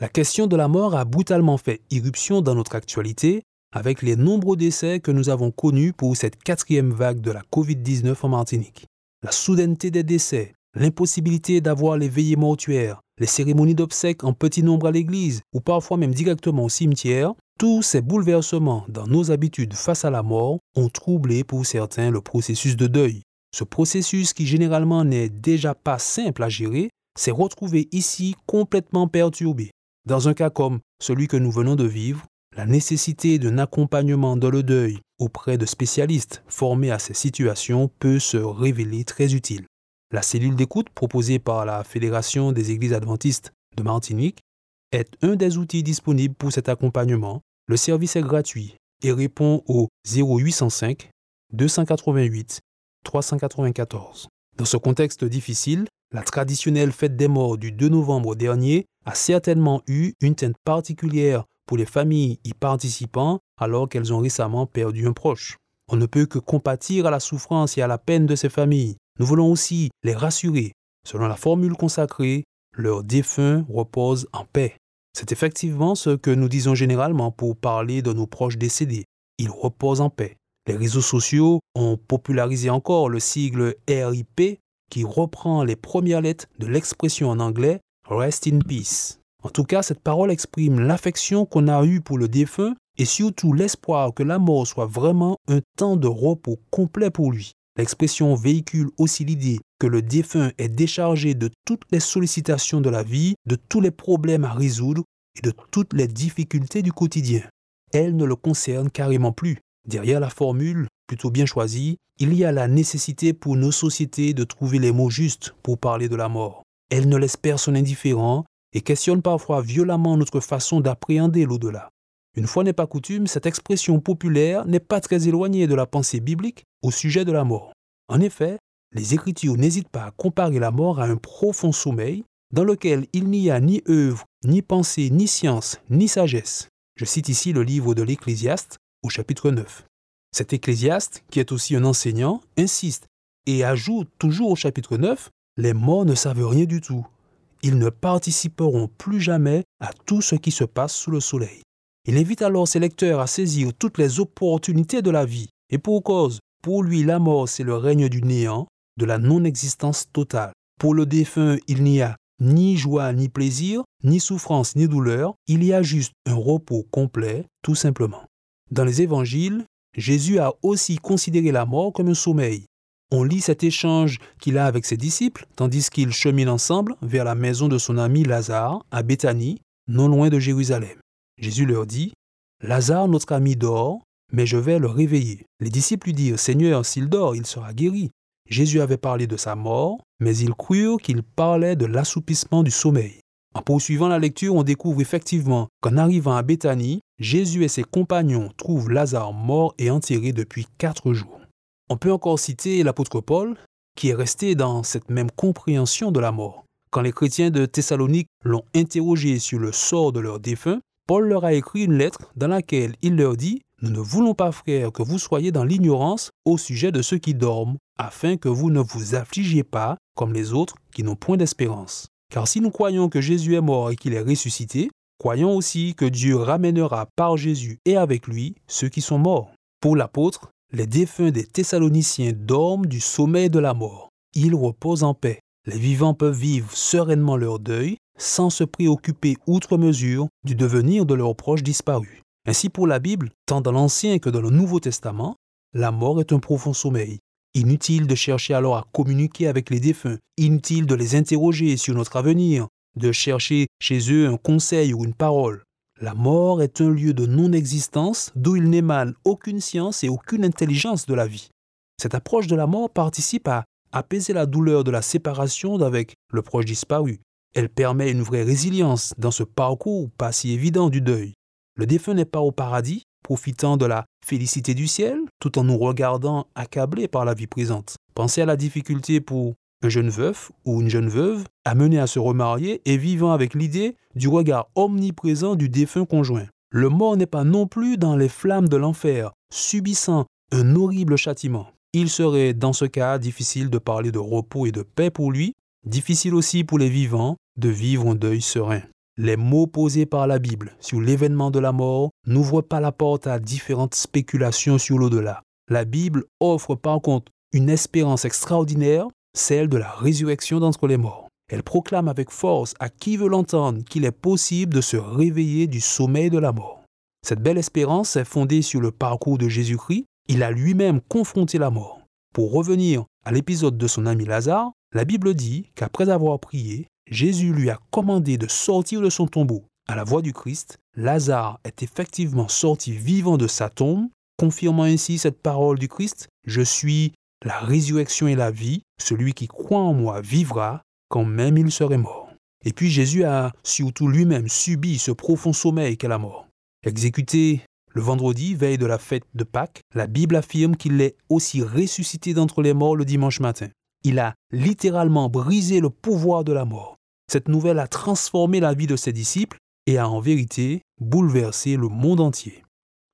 La question de la mort a brutalement fait irruption dans notre actualité avec les nombreux décès que nous avons connus pour cette quatrième vague de la COVID-19 en Martinique. La soudaineté des décès, l'impossibilité d'avoir les veillées mortuaires, les cérémonies d'obsèques en petit nombre à l'église ou parfois même directement au cimetière, tous ces bouleversements dans nos habitudes face à la mort ont troublé pour certains le processus de deuil. Ce processus qui généralement n'est déjà pas simple à gérer s'est retrouvé ici complètement perturbé. Dans un cas comme celui que nous venons de vivre, la nécessité d'un accompagnement dans le deuil auprès de spécialistes formés à ces situations peut se révéler très utile. La cellule d'écoute proposée par la Fédération des Églises adventistes de Martinique est un des outils disponibles pour cet accompagnement. Le service est gratuit et répond au 0805 288 394. Dans ce contexte difficile, la traditionnelle fête des morts du 2 novembre dernier a certainement eu une teinte particulière pour les familles y participant alors qu'elles ont récemment perdu un proche. On ne peut que compatir à la souffrance et à la peine de ces familles. Nous voulons aussi les rassurer. Selon la formule consacrée, leurs défunts reposent en paix. C'est effectivement ce que nous disons généralement pour parler de nos proches décédés. Ils reposent en paix. Les réseaux sociaux ont popularisé encore le sigle RIP qui reprend les premières lettres de l'expression en anglais Rest in Peace. En tout cas, cette parole exprime l'affection qu'on a eue pour le défunt et surtout l'espoir que la mort soit vraiment un temps de repos complet pour lui. L'expression véhicule aussi l'idée que le défunt est déchargé de toutes les sollicitations de la vie, de tous les problèmes à résoudre et de toutes les difficultés du quotidien. Elle ne le concerne carrément plus. Derrière la formule, plutôt bien choisie, il y a la nécessité pour nos sociétés de trouver les mots justes pour parler de la mort. Elle ne laisse personne indifférent et questionne parfois violemment notre façon d'appréhender l'au-delà. Une fois n'est pas coutume, cette expression populaire n'est pas très éloignée de la pensée biblique au sujet de la mort. En effet, les Écritures n'hésitent pas à comparer la mort à un profond sommeil dans lequel il n'y a ni œuvre, ni pensée, ni science, ni sagesse. Je cite ici le livre de l'Ecclésiaste au chapitre 9. Cet ecclésiaste, qui est aussi un enseignant, insiste et ajoute toujours au chapitre 9, Les morts ne savent rien du tout. Ils ne participeront plus jamais à tout ce qui se passe sous le soleil. Il invite alors ses lecteurs à saisir toutes les opportunités de la vie. Et pour cause, pour lui la mort c'est le règne du néant, de la non-existence totale. Pour le défunt, il n'y a ni joie ni plaisir, ni souffrance ni douleur, il y a juste un repos complet, tout simplement. Dans les évangiles, Jésus a aussi considéré la mort comme un sommeil. On lit cet échange qu'il a avec ses disciples, tandis qu'ils cheminent ensemble vers la maison de son ami Lazare, à Béthanie, non loin de Jérusalem. Jésus leur dit, Lazare, notre ami, dort, mais je vais le réveiller. Les disciples lui dirent, Seigneur, s'il dort, il sera guéri. Jésus avait parlé de sa mort, mais ils crurent qu'il parlait de l'assoupissement du sommeil. En poursuivant la lecture, on découvre effectivement qu'en arrivant à Béthanie, Jésus et ses compagnons trouvent Lazare mort et enterré depuis quatre jours. On peut encore citer l'apôtre Paul, qui est resté dans cette même compréhension de la mort. Quand les chrétiens de Thessalonique l'ont interrogé sur le sort de leurs défunts, Paul leur a écrit une lettre dans laquelle il leur dit Nous ne voulons pas, frères, que vous soyez dans l'ignorance au sujet de ceux qui dorment, afin que vous ne vous affligiez pas comme les autres qui n'ont point d'espérance. Car si nous croyons que Jésus est mort et qu'il est ressuscité, croyons aussi que Dieu ramènera par Jésus et avec lui ceux qui sont morts. Pour l'apôtre, les défunts des Thessaloniciens dorment du sommeil de la mort. Ils reposent en paix. Les vivants peuvent vivre sereinement leur deuil sans se préoccuper outre mesure du devenir de leurs proches disparus. Ainsi pour la Bible, tant dans l'Ancien que dans le Nouveau Testament, la mort est un profond sommeil. Inutile de chercher alors à communiquer avec les défunts, inutile de les interroger sur notre avenir, de chercher chez eux un conseil ou une parole. La mort est un lieu de non-existence d'où il n'émane aucune science et aucune intelligence de la vie. Cette approche de la mort participe à apaiser la douleur de la séparation d'avec le proche disparu. Elle permet une vraie résilience dans ce parcours pas si évident du deuil. Le défunt n'est pas au paradis, profitant de la félicité du ciel, tout en nous regardant accablés par la vie présente. Pensez à la difficulté pour un jeune veuf ou une jeune veuve amené à se remarier et vivant avec l'idée du regard omniprésent du défunt conjoint. Le mort n'est pas non plus dans les flammes de l'enfer, subissant un horrible châtiment. Il serait dans ce cas difficile de parler de repos et de paix pour lui, difficile aussi pour les vivants de vivre un deuil serein. Les mots posés par la Bible sur l'événement de la mort n'ouvrent pas la porte à différentes spéculations sur l'au-delà. La Bible offre par contre une espérance extraordinaire, celle de la résurrection d'entre les morts. Elle proclame avec force à qui veut l'entendre qu'il est possible de se réveiller du sommeil de la mort. Cette belle espérance est fondée sur le parcours de Jésus-Christ. Il a lui-même confronté la mort. Pour revenir à l'épisode de son ami Lazare, la Bible dit qu'après avoir prié, Jésus lui a commandé de sortir de son tombeau. À la voix du Christ, Lazare est effectivement sorti vivant de sa tombe, confirmant ainsi cette parole du Christ, Je suis la résurrection et la vie, celui qui croit en moi vivra quand même il serait mort. Et puis Jésus a surtout lui-même subi ce profond sommeil qu'est la mort. Exécuté le vendredi, veille de la fête de Pâques, la Bible affirme qu'il est aussi ressuscité d'entre les morts le dimanche matin. Il a littéralement brisé le pouvoir de la mort. Cette nouvelle a transformé la vie de ses disciples et a en vérité bouleversé le monde entier.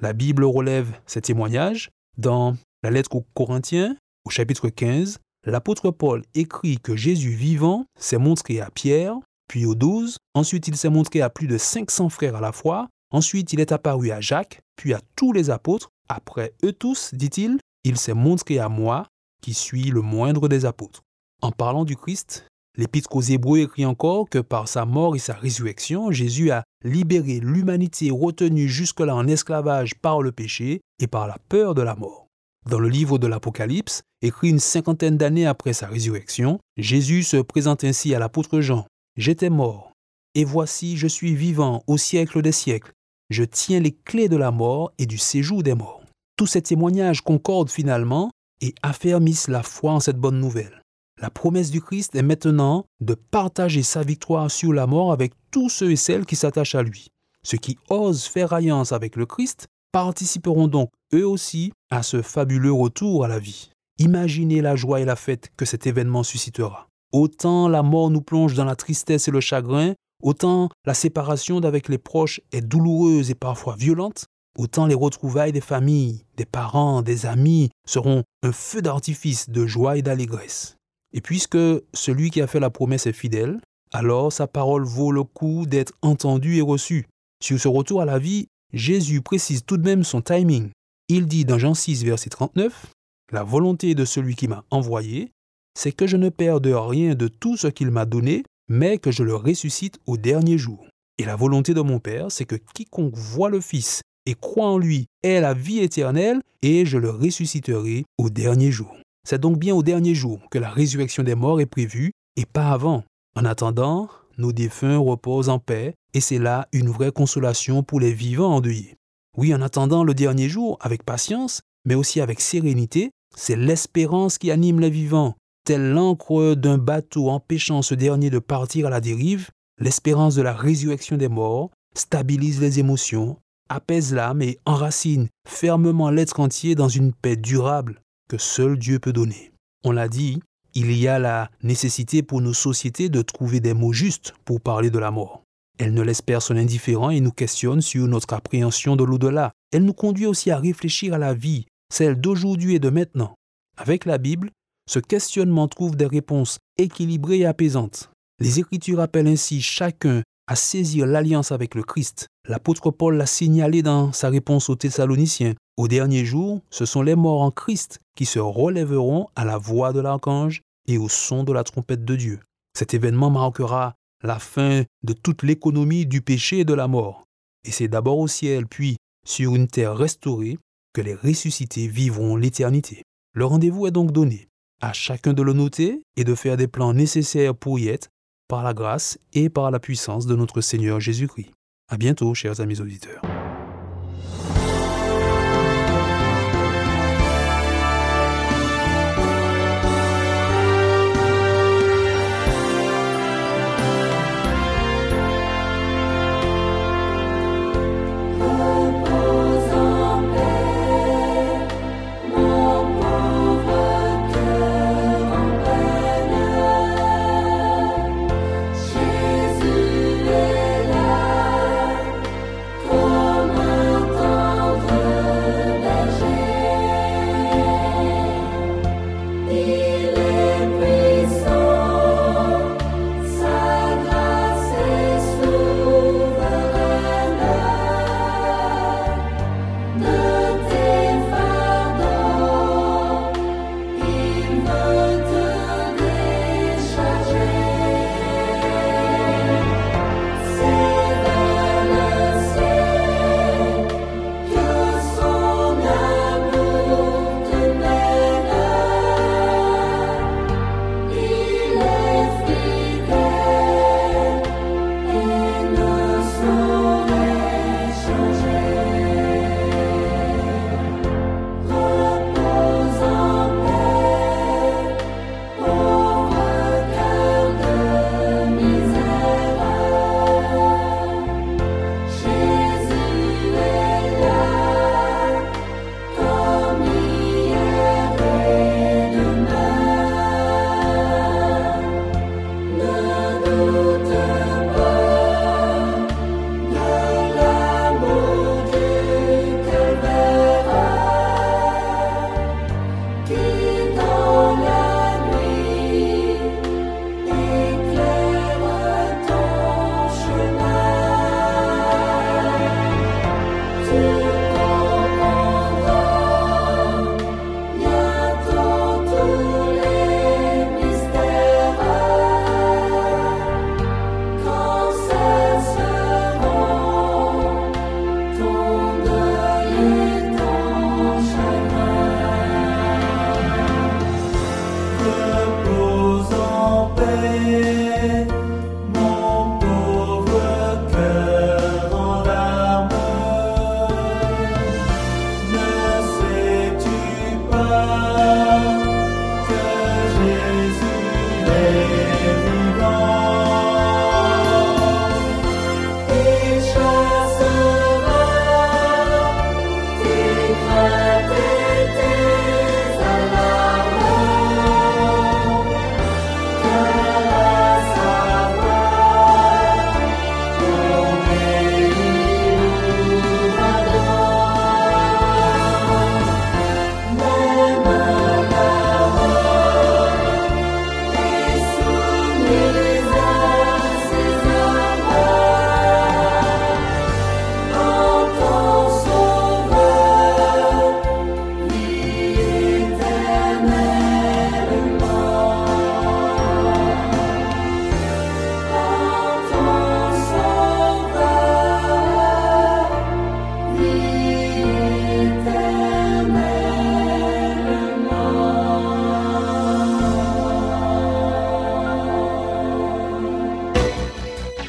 La Bible relève ces témoignages dans la lettre aux Corinthiens, au chapitre 15. L'apôtre Paul écrit que Jésus vivant s'est montré à Pierre, puis aux douze, ensuite il s'est montré à plus de 500 frères à la fois, ensuite il est apparu à Jacques, puis à tous les apôtres, après eux tous, dit-il, il s'est montré à moi, qui suis le moindre des apôtres. En parlant du Christ, L'Épître aux Hébreux écrit encore que par sa mort et sa résurrection, Jésus a libéré l'humanité retenue jusque-là en esclavage par le péché et par la peur de la mort. Dans le livre de l'Apocalypse, écrit une cinquantaine d'années après sa résurrection, Jésus se présente ainsi à l'apôtre Jean. J'étais mort, et voici je suis vivant au siècle des siècles. Je tiens les clés de la mort et du séjour des morts. Tous ces témoignages concordent finalement et affermissent la foi en cette bonne nouvelle. La promesse du Christ est maintenant de partager sa victoire sur la mort avec tous ceux et celles qui s'attachent à lui. Ceux qui osent faire alliance avec le Christ participeront donc eux aussi à ce fabuleux retour à la vie. Imaginez la joie et la fête que cet événement suscitera. Autant la mort nous plonge dans la tristesse et le chagrin, autant la séparation d'avec les proches est douloureuse et parfois violente, autant les retrouvailles des familles, des parents, des amis seront un feu d'artifice de joie et d'allégresse. Et puisque celui qui a fait la promesse est fidèle, alors sa parole vaut le coup d'être entendue et reçue. Sur ce retour à la vie, Jésus précise tout de même son timing. Il dit dans Jean 6, verset 39, La volonté de celui qui m'a envoyé, c'est que je ne perde rien de tout ce qu'il m'a donné, mais que je le ressuscite au dernier jour. Et la volonté de mon Père, c'est que quiconque voit le Fils et croit en lui ait la vie éternelle, et je le ressusciterai au dernier jour. C'est donc bien au dernier jour que la résurrection des morts est prévue et pas avant. En attendant, nos défunts reposent en paix et c'est là une vraie consolation pour les vivants endeuillés. Oui, en attendant le dernier jour, avec patience, mais aussi avec sérénité, c'est l'espérance qui anime les vivants. Telle l'encre d'un bateau empêchant ce dernier de partir à la dérive, l'espérance de la résurrection des morts stabilise les émotions, apaise l'âme et enracine fermement l'être entier dans une paix durable que seul Dieu peut donner. On l'a dit, il y a la nécessité pour nos sociétés de trouver des mots justes pour parler de la mort. Elle ne laisse personne indifférent et nous questionne sur notre appréhension de l'au-delà. Elle nous conduit aussi à réfléchir à la vie, celle d'aujourd'hui et de maintenant. Avec la Bible, ce questionnement trouve des réponses équilibrées et apaisantes. Les Écritures appellent ainsi chacun à saisir l'alliance avec le Christ. L'apôtre Paul l'a signalé dans sa réponse aux Thessaloniciens. Au dernier jour, ce sont les morts en Christ qui se relèveront à la voix de l'archange et au son de la trompette de Dieu. Cet événement marquera la fin de toute l'économie du péché et de la mort. Et c'est d'abord au ciel, puis sur une terre restaurée, que les ressuscités vivront l'éternité. Le rendez-vous est donc donné. À chacun de le noter et de faire des plans nécessaires pour y être, par la grâce et par la puissance de notre Seigneur Jésus-Christ. À bientôt, chers amis auditeurs.